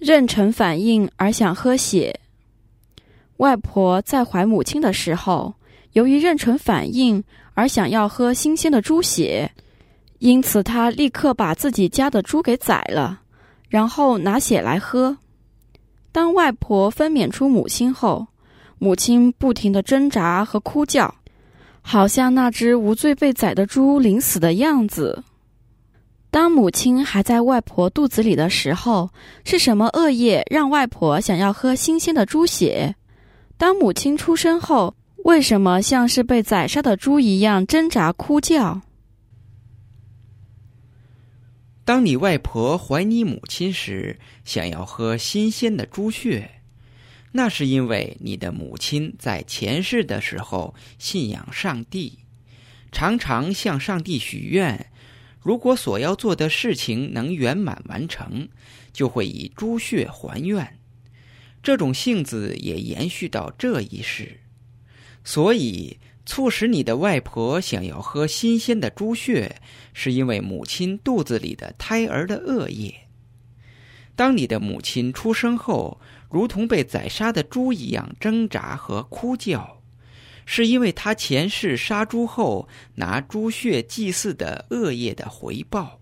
妊娠反应而想喝血。外婆在怀母亲的时候，由于妊娠反应而想要喝新鲜的猪血，因此她立刻把自己家的猪给宰了，然后拿血来喝。当外婆分娩出母亲后，母亲不停的挣扎和哭叫，好像那只无罪被宰的猪临死的样子。当母亲还在外婆肚子里的时候，是什么恶业让外婆想要喝新鲜的猪血？当母亲出生后，为什么像是被宰杀的猪一样挣扎哭叫？当你外婆怀你母亲时，想要喝新鲜的猪血，那是因为你的母亲在前世的时候信仰上帝，常常向上帝许愿，如果所要做的事情能圆满完成，就会以猪血还愿。这种性子也延续到这一世，所以促使你的外婆想要喝新鲜的猪血，是因为母亲肚子里的胎儿的恶业。当你的母亲出生后，如同被宰杀的猪一样挣扎和哭叫，是因为他前世杀猪后拿猪血祭祀的恶业的回报。